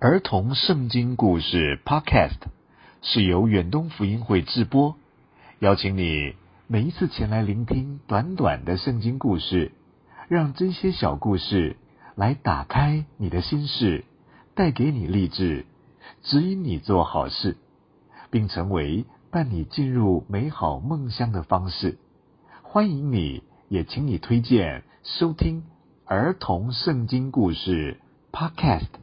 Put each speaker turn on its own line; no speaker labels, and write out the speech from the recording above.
儿童圣经故事 Podcast 是由远东福音会制播，邀请你每一次前来聆听短短的圣经故事，让这些小故事来打开你的心事，带给你励志，指引你做好事，并成为伴你进入美好梦乡的方式。欢迎你，也请你推荐收听儿童圣经故事 Podcast。